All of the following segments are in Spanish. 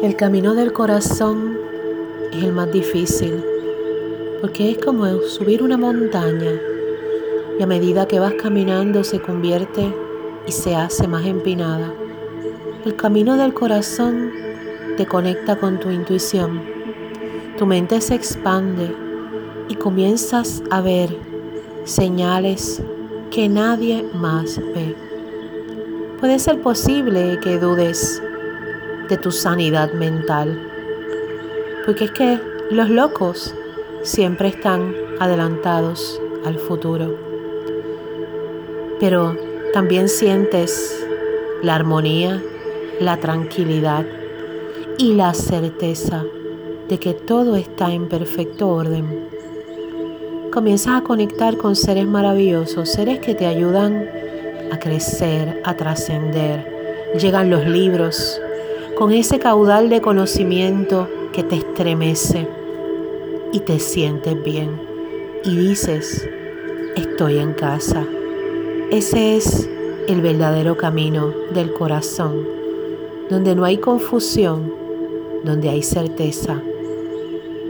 El camino del corazón es el más difícil porque es como subir una montaña y a medida que vas caminando se convierte y se hace más empinada. El camino del corazón te conecta con tu intuición. Tu mente se expande y comienzas a ver señales que nadie más ve. Puede ser posible que dudes de tu sanidad mental. Porque es que los locos siempre están adelantados al futuro. Pero también sientes la armonía, la tranquilidad y la certeza de que todo está en perfecto orden. Comienzas a conectar con seres maravillosos, seres que te ayudan a crecer, a trascender. Llegan los libros, con ese caudal de conocimiento que te estremece y te sientes bien y dices, estoy en casa. Ese es el verdadero camino del corazón, donde no hay confusión, donde hay certeza,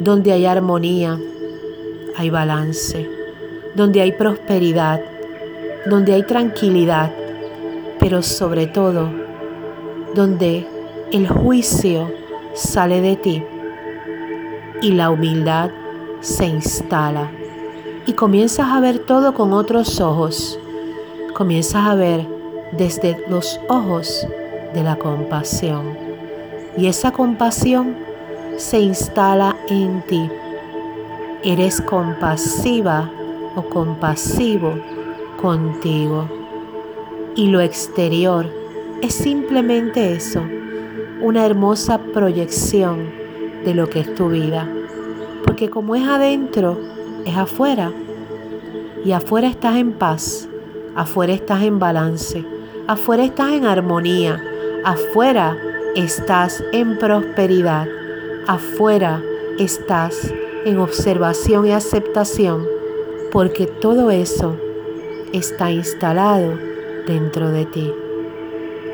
donde hay armonía, hay balance, donde hay prosperidad, donde hay tranquilidad, pero sobre todo donde el juicio sale de ti y la humildad se instala y comienzas a ver todo con otros ojos. Comienzas a ver desde los ojos de la compasión. Y esa compasión se instala en ti. Eres compasiva o compasivo contigo. Y lo exterior es simplemente eso una hermosa proyección de lo que es tu vida. Porque como es adentro, es afuera. Y afuera estás en paz, afuera estás en balance, afuera estás en armonía, afuera estás en prosperidad, afuera estás en observación y aceptación, porque todo eso está instalado dentro de ti.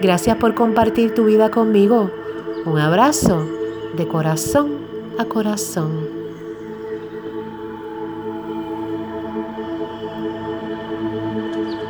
Gracias por compartir tu vida conmigo. Un abrazo de corazón a corazón.